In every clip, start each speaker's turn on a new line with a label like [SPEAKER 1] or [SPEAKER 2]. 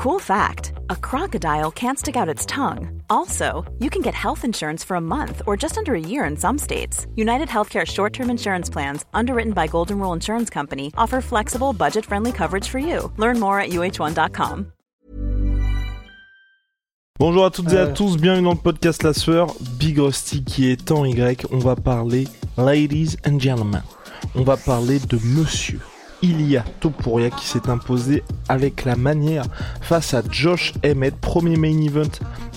[SPEAKER 1] Cool fact a crocodile can't stick out its tongue. Also, you can get health insurance for a month or just under a year in some states. United Healthcare short term insurance plans, underwritten by Golden Rule Insurance Company, offer flexible, budget friendly coverage for you. Learn more at uh1.com.
[SPEAKER 2] Bonjour à toutes et à euh. tous, bienvenue dans le podcast La Sueur, Big Rusty qui est en Y. On va parler, ladies and gentlemen, on va parler de monsieur Ilia Topuria qui s'est imposé avec la manière face à Josh Emmett, premier main event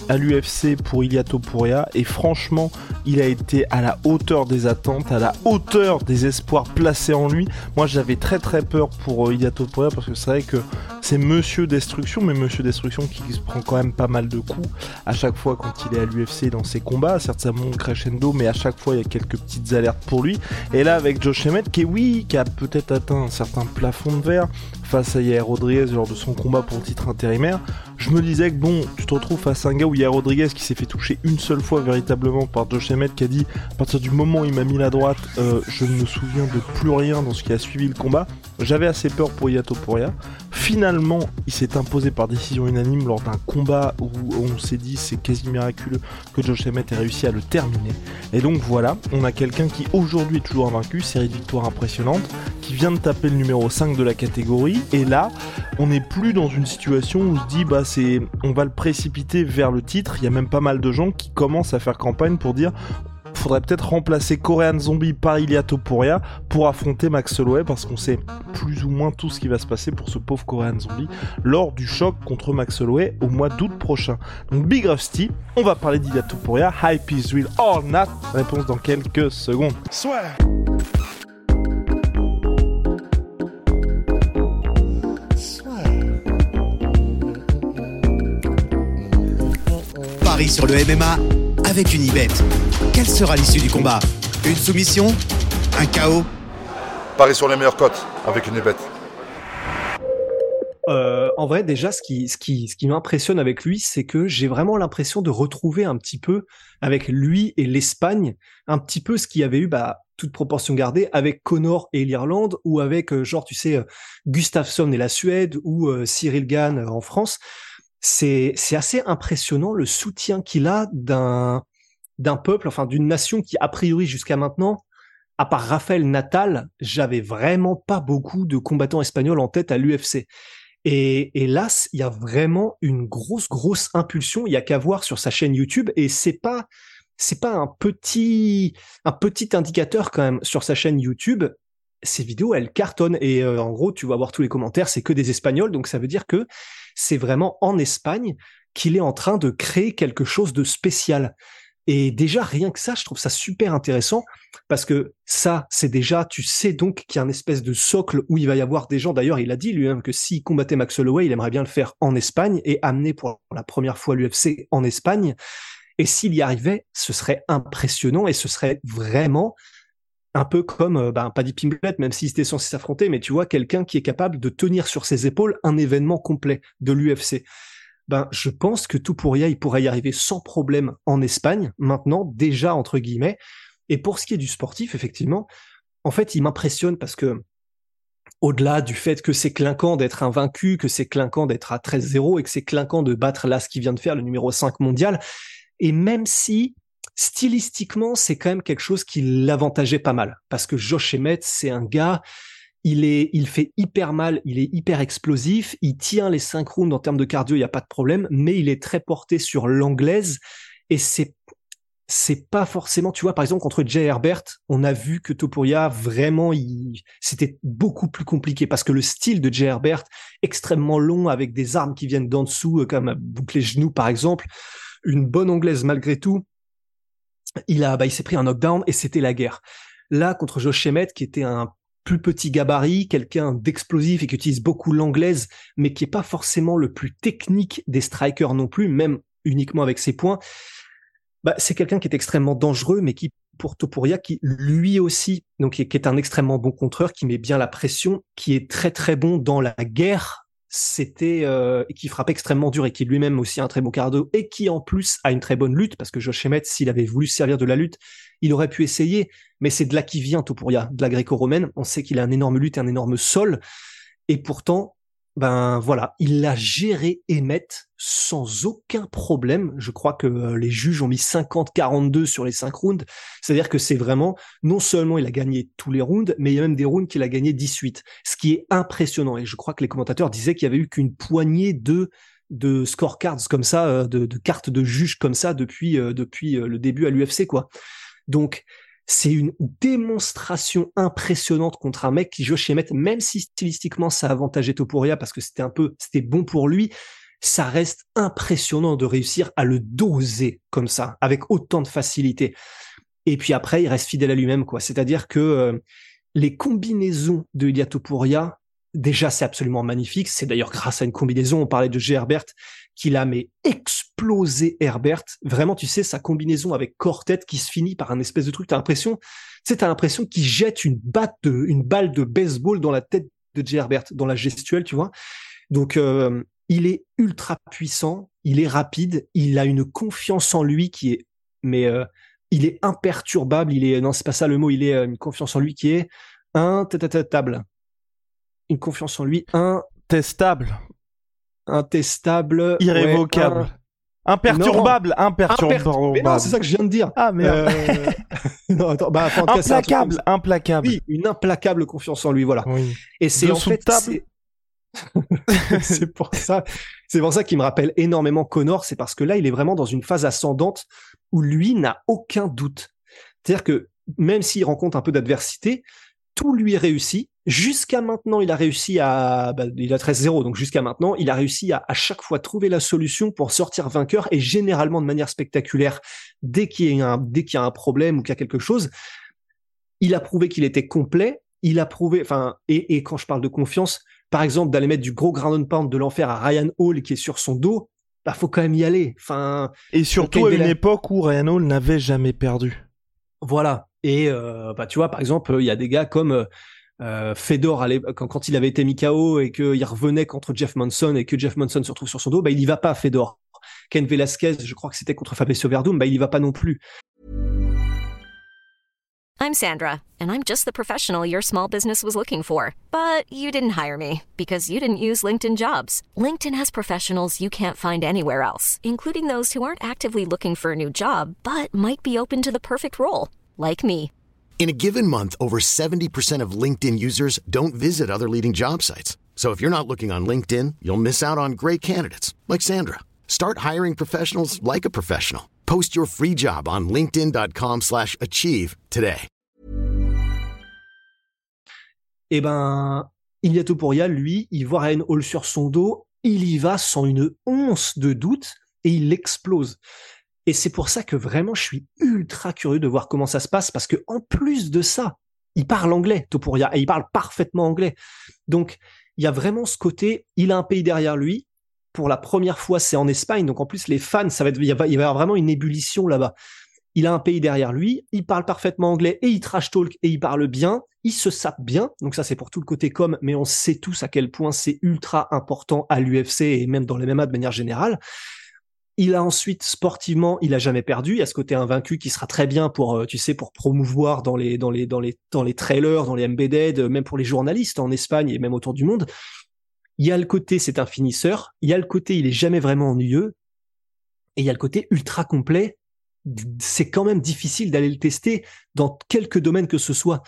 [SPEAKER 2] à l'UFC pour Ilia Topuria et franchement il a été à la hauteur des attentes, à la hauteur des espoirs placés en lui. Moi j'avais très très peur pour euh, Ilia Topuria parce que c'est vrai que c'est Monsieur Destruction, mais Monsieur Destruction qui se prend quand même pas mal de coups à chaque fois quand il est à l'UFC dans ses combats. Certes ça monte crescendo, mais à chaque fois il y a quelques petites alertes pour lui. Et là avec Josh Emmett qui oui, qui a peut-être atteint un certain plafond de verre face à Yair Rodriguez lors de son combat pour titre intérimaire, je me disais que bon, tu te retrouves face à un gars où Yair Rodriguez qui s'est fait toucher une seule fois véritablement par Josh Emmett qui a dit à partir du moment où il m'a mis la droite, euh, je ne me souviens de plus rien dans ce qui a suivi le combat. J'avais assez peur pour Yato Poria. Finalement, il s'est imposé par décision unanime lors d'un combat où on s'est dit c'est quasi miraculeux que Josh Emmett ait réussi à le terminer. Et donc voilà, on a quelqu'un qui aujourd'hui est toujours invaincu, série de victoires impressionnante, qui vient de taper le numéro 5 de la catégorie. Et là, on n'est plus dans une situation où on se dit bah c'est on va le précipiter vers le titre. Il y a même pas mal de gens qui commencent à faire campagne pour dire faudrait peut-être remplacer Korean Zombie par Ilia Topuria pour affronter Max Holloway parce qu'on sait plus ou moins tout ce qui va se passer pour ce pauvre Korean Zombie lors du choc contre Max Holloway au mois d'août prochain. Donc Big Rusty, on va parler d'Ilia Topuria, Hype is real or not? Réponse dans quelques secondes.
[SPEAKER 3] Soit.
[SPEAKER 4] Paris sur le MMA avec une Ibet. Quelle sera l'issue du combat? Une soumission? Un chaos?
[SPEAKER 3] Paris sur les meilleures cotes avec une Ibet.
[SPEAKER 5] Euh, en vrai, déjà, ce qui, ce qui, ce qui m'impressionne avec lui, c'est que j'ai vraiment l'impression de retrouver un petit peu avec lui et l'Espagne, un petit peu ce qu'il y avait eu, bah, toute proportion gardée, avec Connor et l'Irlande, ou avec, euh, genre, tu sais, euh, Gustafsson et la Suède, ou euh, Cyril Gann en France. C'est, assez impressionnant le soutien qu'il a d'un, d'un peuple, enfin d'une nation qui, a priori, jusqu'à maintenant, à part Raphaël Natal, j'avais vraiment pas beaucoup de combattants espagnols en tête à l'UFC. Et, là, il y a vraiment une grosse, grosse impulsion. Il y a qu'à voir sur sa chaîne YouTube. Et c'est pas, c'est pas un petit, un petit indicateur quand même sur sa chaîne YouTube. Ces vidéos, elles cartonnent. Et euh, en gros, tu vas voir tous les commentaires, c'est que des Espagnols. Donc ça veut dire que c'est vraiment en Espagne qu'il est en train de créer quelque chose de spécial. Et déjà, rien que ça, je trouve ça super intéressant parce que ça, c'est déjà, tu sais donc qu'il y a une espèce de socle où il va y avoir des gens. D'ailleurs, il a dit lui-même que s'il combattait Max Holloway, il aimerait bien le faire en Espagne et amener pour la première fois l'UFC en Espagne. Et s'il y arrivait, ce serait impressionnant et ce serait vraiment un peu comme, euh, ben, pas dit Pimblet, même s'il était censé s'affronter, mais tu vois, quelqu'un qui est capable de tenir sur ses épaules un événement complet de l'UFC ben, je pense que Topuria, il pourrait y arriver sans problème en Espagne, maintenant, déjà, entre guillemets. Et pour ce qui est du sportif, effectivement, en fait, il m'impressionne parce que, au-delà du fait que c'est clinquant d'être invaincu, que c'est clinquant d'être à 13-0 et que c'est clinquant de battre là ce qu'il vient de faire, le numéro 5 mondial, et même si, stylistiquement, c'est quand même quelque chose qui l'avantageait pas mal. Parce que Josh Emmett, c'est un gars, il est, il fait hyper mal, il est hyper explosif, il tient les cinq en termes de cardio, il n'y a pas de problème, mais il est très porté sur l'anglaise et c'est, c'est pas forcément, tu vois, par exemple, contre Jay Herbert, on a vu que Topuria, vraiment, il, c'était beaucoup plus compliqué parce que le style de Jay Herbert, extrêmement long avec des armes qui viennent d'en dessous, euh, comme boucler genoux, par exemple, une bonne anglaise malgré tout, il a, bah, il s'est pris un knockdown et c'était la guerre. Là, contre Josh Emmett, qui était un plus petit gabarit, quelqu'un d'explosif et qui utilise beaucoup l'anglaise, mais qui est pas forcément le plus technique des strikers non plus, même uniquement avec ses points. Bah, c'est quelqu'un qui est extrêmement dangereux, mais qui, pour Topuria, qui lui aussi, donc qui est un extrêmement bon contreur, qui met bien la pression, qui est très très bon dans la guerre, c'était euh, qui frappe extrêmement dur et qui lui-même aussi a un très bon cardio et qui en plus a une très bonne lutte parce que Josh Emmett, s'il avait voulu se servir de la lutte, il aurait pu essayer, mais c'est de là qui vient Topuria, de la gréco-romaine. On sait qu'il a un énorme lutte et un énorme sol, et pourtant ben voilà, il l'a géré Emmet sans aucun problème. Je crois que euh, les juges ont mis 50-42 sur les 5 rounds. C'est-à-dire que c'est vraiment, non seulement il a gagné tous les rounds, mais il y a même des rounds qu'il a gagné 18. Ce qui est impressionnant. Et je crois que les commentateurs disaient qu'il y avait eu qu'une poignée de de scorecards comme ça, euh, de, de cartes de juges comme ça depuis euh, depuis le début à l'UFC quoi. Donc c'est une démonstration impressionnante contre un mec qui joue chez Met, même si stylistiquement ça avantageait Topuria parce que c'était un peu, c'était bon pour lui. Ça reste impressionnant de réussir à le doser comme ça, avec autant de facilité. Et puis après, il reste fidèle à lui-même, quoi. C'est-à-dire que euh, les combinaisons de Ilya Topuria, déjà c'est absolument magnifique. C'est d'ailleurs grâce à une combinaison, on parlait de G. Herbert, qu'il a mais explosé Herbert. Vraiment, tu sais, sa combinaison avec corps-tête qui se finit par un espèce de truc. T'as l'impression, tu sais, t'as l'impression qu'il jette une batte de, une balle de baseball dans la tête de J. Herbert, dans la gestuelle, tu vois. Donc, euh, il est ultra puissant, il est rapide, il a une confiance en lui qui est, mais euh, il est imperturbable. Il est, non, c'est pas ça le mot. Il est euh, une confiance en lui qui est intestable. Une confiance en lui
[SPEAKER 2] intestable
[SPEAKER 5] intestable,
[SPEAKER 2] irrévocable. Imperturbable, imperturbable.
[SPEAKER 5] non, c'est ça que je viens de dire.
[SPEAKER 2] Ah merde.
[SPEAKER 5] Euh... non, attends, bah,
[SPEAKER 2] implacable, implacable.
[SPEAKER 5] Oui, une implacable confiance en lui, voilà.
[SPEAKER 2] Oui.
[SPEAKER 5] Et c'est en fait,
[SPEAKER 2] table.
[SPEAKER 5] c'est pour ça, c'est pour ça qu'il me rappelle énormément Connor, c'est parce que là, il est vraiment dans une phase ascendante où lui n'a aucun doute. C'est-à-dire que même s'il rencontre un peu d'adversité, tout lui réussit. Jusqu'à maintenant, il a réussi à, bah, il a 13-0, donc jusqu'à maintenant, il a réussi à à chaque fois trouver la solution pour sortir vainqueur et généralement de manière spectaculaire. Dès qu'il y a un, dès qu'il y a un problème ou qu'il y a quelque chose, il a prouvé qu'il était complet. Il a prouvé, enfin, et, et quand je parle de confiance, par exemple, d'aller mettre du gros ground pound de l'enfer à Ryan Hall qui est sur son dos, bah, faut quand même y aller. Enfin.
[SPEAKER 2] Et surtout à une époque où Ryan Hall n'avait jamais perdu.
[SPEAKER 5] Voilà. Et euh, bah, tu vois, par exemple, il y a des gars comme euh, Fedor quand, il avait été mis KO et qu'il revenait contre Jeff Monson et que Jeff Monson se retrouve sur son dos, bah, il y va pas, Fedor. Ken Velasquez, je crois que c'était contre Fabricio Verdum, bah, il y va pas non plus.
[SPEAKER 6] I'm Sandra, and I'm just the professional your small business was looking for. But you didn't hire me because you didn't use LinkedIn jobs. LinkedIn has professionals you can't find anywhere else, including those who aren't actively looking for a new job, but might be open to the perfect role like me.
[SPEAKER 7] In a given month, over 70% of LinkedIn users don't visit other leading job sites. So if you're not looking on LinkedIn, you'll miss out on great candidates like Sandra. Start hiring professionals like a professional. Post your free job on linkedin.com/achieve today.
[SPEAKER 5] Eh ben, Ilya Topuria, lui, il voit Ryan Hall sur son dos, il y va sans une once de doute et il l'explose. Et c'est pour ça que vraiment, je suis ultra curieux de voir comment ça se passe, parce que en plus de ça, il parle anglais, Topuria, et il parle parfaitement anglais. Donc, il y a vraiment ce côté, il a un pays derrière lui. Pour la première fois, c'est en Espagne, donc en plus, les fans, ça va être, il va y avoir vraiment une ébullition là-bas. Il a un pays derrière lui, il parle parfaitement anglais et il trash talk et il parle bien, il se sape bien. Donc ça, c'est pour tout le côté com, mais on sait tous à quel point c'est ultra important à l'UFC et même dans les MMA de manière générale. Il a ensuite sportivement, il a jamais perdu. Il y a ce côté invaincu qui sera très bien pour, euh, tu sais, pour promouvoir dans les dans les dans les dans les trailers, dans les embedded, euh, même pour les journalistes en Espagne et même autour du monde. Il y a le côté c'est un finisseur. Il y a le côté il est jamais vraiment ennuyeux. Et il y a le côté ultra complet. C'est quand même difficile d'aller le tester dans quelques domaines que ce soit.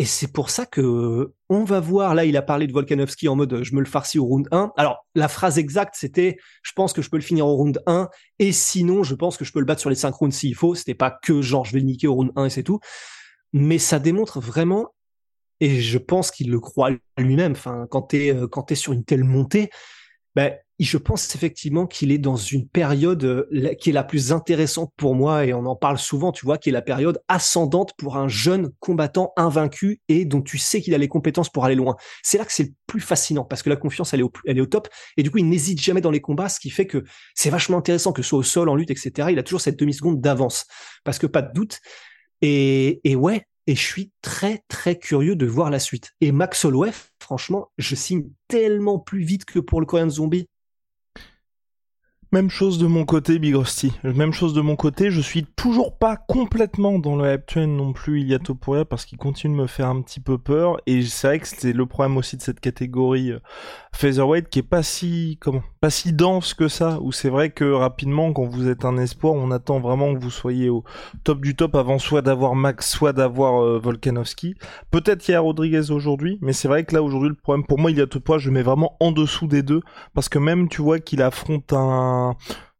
[SPEAKER 5] Et c'est pour ça que on va voir. Là, il a parlé de Volkanovski en mode je me le farcis au round 1. Alors, la phrase exacte, c'était je pense que je peux le finir au round 1. Et sinon, je pense que je peux le battre sur les 5 rounds s'il faut. C'était pas que genre je vais le niquer au round 1 et c'est tout. Mais ça démontre vraiment, et je pense qu'il le croit lui-même, enfin, quand t'es, euh, quand t'es sur une telle montée, ben, je pense effectivement qu'il est dans une période euh, qui est la plus intéressante pour moi et on en parle souvent, tu vois, qui est la période ascendante pour un jeune combattant invaincu et dont tu sais qu'il a les compétences pour aller loin. C'est là que c'est le plus fascinant parce que la confiance elle est au, elle est au top et du coup il n'hésite jamais dans les combats, ce qui fait que c'est vachement intéressant que ce soit au sol, en lutte, etc. Il a toujours cette demi seconde d'avance parce que pas de doute. Et, et ouais, et je suis très très curieux de voir la suite. Et Max Holloway, franchement, je signe tellement plus vite que pour le Korean Zombie
[SPEAKER 2] Même chose de mon côté, Big Rusty. Même chose de mon côté. Je suis toujours pas complètement dans le hype train non plus, il y parce qu'il continue de me faire un petit peu peur. Et c'est vrai que c'est le problème aussi de cette catégorie euh, featherweight qui est pas si, comment, pas si dense que ça. Où c'est vrai que rapidement, quand vous êtes un espoir, on attend vraiment que vous soyez au top du top avant soit d'avoir Max, soit d'avoir euh, Volkanovski. Peut-être il y a Rodriguez aujourd'hui, mais c'est vrai que là aujourd'hui le problème pour moi, il y je mets vraiment en dessous des deux, parce que même tu vois qu'il affronte un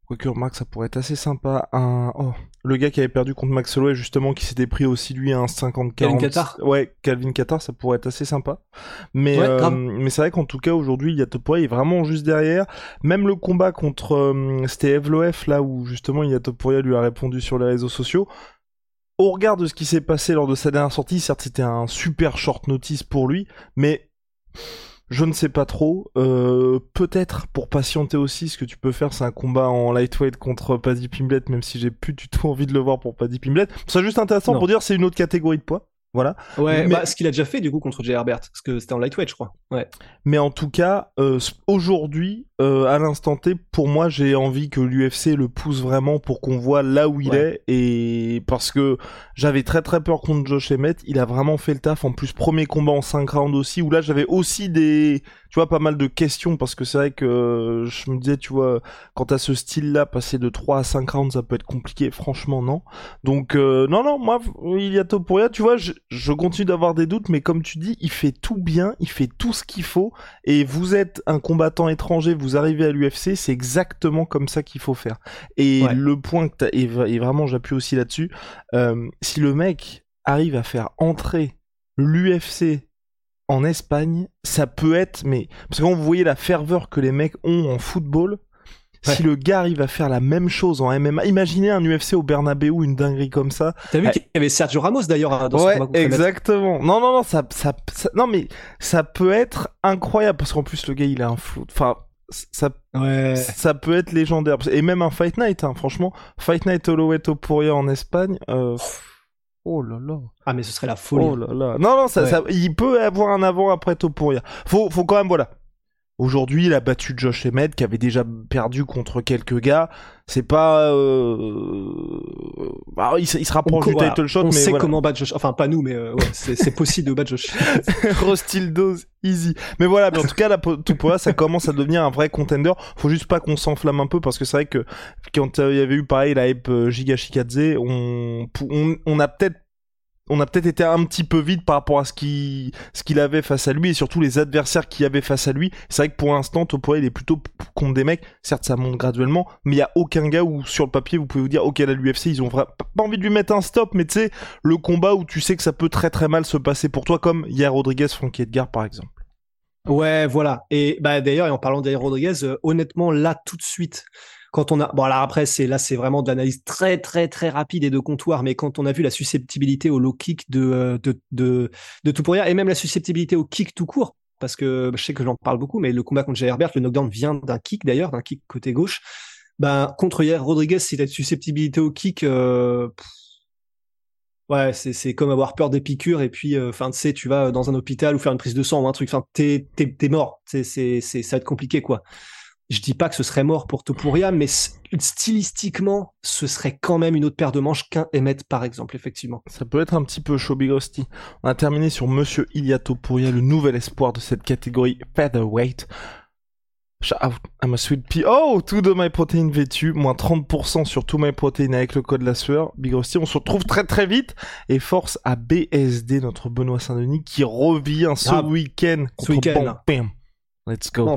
[SPEAKER 2] Quoique, Max, ça pourrait être assez sympa. Un... Oh, le gars qui avait perdu contre Max Holloway, justement, qui s'était pris aussi, lui, un 50
[SPEAKER 5] Calvin Qatar
[SPEAKER 2] Ouais, Calvin Qatar, ça pourrait être assez sympa. Mais, euh, mais c'est vrai qu'en tout cas, aujourd'hui, il y a il est vraiment juste derrière. Même le combat contre, euh, c'était Evloef, là, où, justement, il y a Topuria lui a répondu sur les réseaux sociaux. Au regard de ce qui s'est passé lors de sa dernière sortie, certes, c'était un super short notice pour lui, mais je ne sais pas trop. Euh, peut-être pour patienter aussi, ce que tu peux faire, c'est un combat en lightweight contre Paddy Pimblet, même si j'ai plus du tout envie de le voir pour Paddy Pimblet. C'est juste intéressant pour dire c'est une autre catégorie de poids. Voilà.
[SPEAKER 5] Ouais, mais... Bah, ce qu'il a déjà fait du coup contre Jay Herbert, parce que c'était en lightweight, je crois. Ouais.
[SPEAKER 2] Mais en tout cas, euh, aujourd'hui, euh, à l'instant T, pour moi, j'ai envie que l'UFC le pousse vraiment pour qu'on voit là où il est, et parce que j'avais très très peur contre Josh Emmett, il a vraiment fait le taf. En plus, premier combat en 5 rounds aussi, où là j'avais aussi des, tu vois, pas mal de questions parce que c'est vrai que euh, je me disais, tu vois, quand à ce style-là, passer de 3 à 5 rounds, ça peut être compliqué. Franchement, non. Donc, euh, non, non, moi, il y a Topuria, tu vois, je, je continue d'avoir des doutes, mais comme tu dis, il fait tout bien, il fait tout ce qu'il faut. Et vous êtes un combattant étranger, vous arrivez à l'UFC, c'est exactement comme ça qu'il faut faire. Et le point que t'as, et, et vraiment, j'appuie aussi là-dessus, euh, si le mec arrive à faire entrer l'UFC en Espagne, ça peut être, mais parce que quand vous voyez la ferveur que les mecs ont en football, si le gars arrive à faire la même chose en MMA, imaginez un UFC au Bernabeu, une dinguerie comme ça.
[SPEAKER 5] T'as vu qu'il y avait Sergio Ramos d'ailleurs dans
[SPEAKER 2] ouais, exactement. Non, non, non, ça, ça, non, mais ça peut être incroyable parce qu'en plus le gars il a un flou. Enfin, ça, ouais. ça peut être légendaire. Et même un Fight Night, hein, franchement, Fight Night Holloway Topuria en Espagne. Euh, Oh là là.
[SPEAKER 5] Ah mais ce serait la folie.
[SPEAKER 2] Oh là là. Non non, ça, ça, il peut avoir un avant après Topuria. Faut faut quand même voilà. Aujourd'hui, il a battu Josh Emmett qui avait déjà perdu contre quelques gars. C'est pas, euh... bah, il, il, se rapproche du title shot.
[SPEAKER 5] On
[SPEAKER 2] mais
[SPEAKER 5] sait
[SPEAKER 2] voilà.
[SPEAKER 5] comment battre Josh. Enfin, pas nous, mais euh, ouais, c'est possible de battre Josh.
[SPEAKER 2] Rostil dose easy. Mais voilà, mais en tout cas, là, Topuria, ça commence à devenir un vrai contender. Faut juste pas qu'on s'enflamme un peu parce que c'est vrai que quand il y avait eu pareil la hype euh, Giga Shikadze, on, on, on a peut-être on a peut-être été un petit peu vite par rapport à ce qu'il avait face à lui et surtout les adversaires qu'il avait face à lui. C'est vrai que pour l'instant, il est plutôt contre des mecs. Certes, ça monte graduellement, mais il y a aucun gars où sur le papier vous pouvez vous dire OK, là l'UFC ils ont pas envie de lui mettre un stop, mais tu sais le combat où tu sais que ça peut très très mal se passer pour toi, comme hier Rodriguez, Frankie Edgar par exemple.
[SPEAKER 5] Ouais, voilà. Et bah d'ailleurs, en parlant d'Yair Rodriguez, euh, honnêtement là tout de suite quand on a bon alors après c'est là c'est vraiment de l'analyse très très très rapide et de comptoir mais quand on a vu la susceptibilité au low kick de euh, de de, de Topuria et même la susceptibilité au kick tout court parce que je sais que j'en parle beaucoup mais le combat contre Herbert le knockdown vient d'un kick d'ailleurs d'un kick côté gauche. Ben contre hier Rodriguez c'est la susceptibilité au kick euh, Ouais, c'est c'est comme avoir peur des piqûres et puis euh, enfin tu sais tu vas dans un hôpital ou faire une prise de sang ou un truc enfin t'es t'es t'es mort. C'est c'est c'est ça va être compliqué quoi je dis pas que ce serait mort pour Topuria, mais stylistiquement, ce serait quand même une autre paire de manches qu'un Emmett, par exemple, effectivement.
[SPEAKER 2] Ça peut être un petit peu chaud, Big On a terminé sur Monsieur Ilia Topuria, le nouvel espoir de cette catégorie featherweight. Shout out, I'm a sweet pea. Oh, tout de My Protein vêtu, moins 30% sur tout My Protein avec le code la sueur. Big on se retrouve très très vite. Et force à BSD, notre Benoît Saint-Denis, qui revient ce ah, week-end.
[SPEAKER 5] Ce week-end.
[SPEAKER 2] Let's go.
[SPEAKER 5] Bon,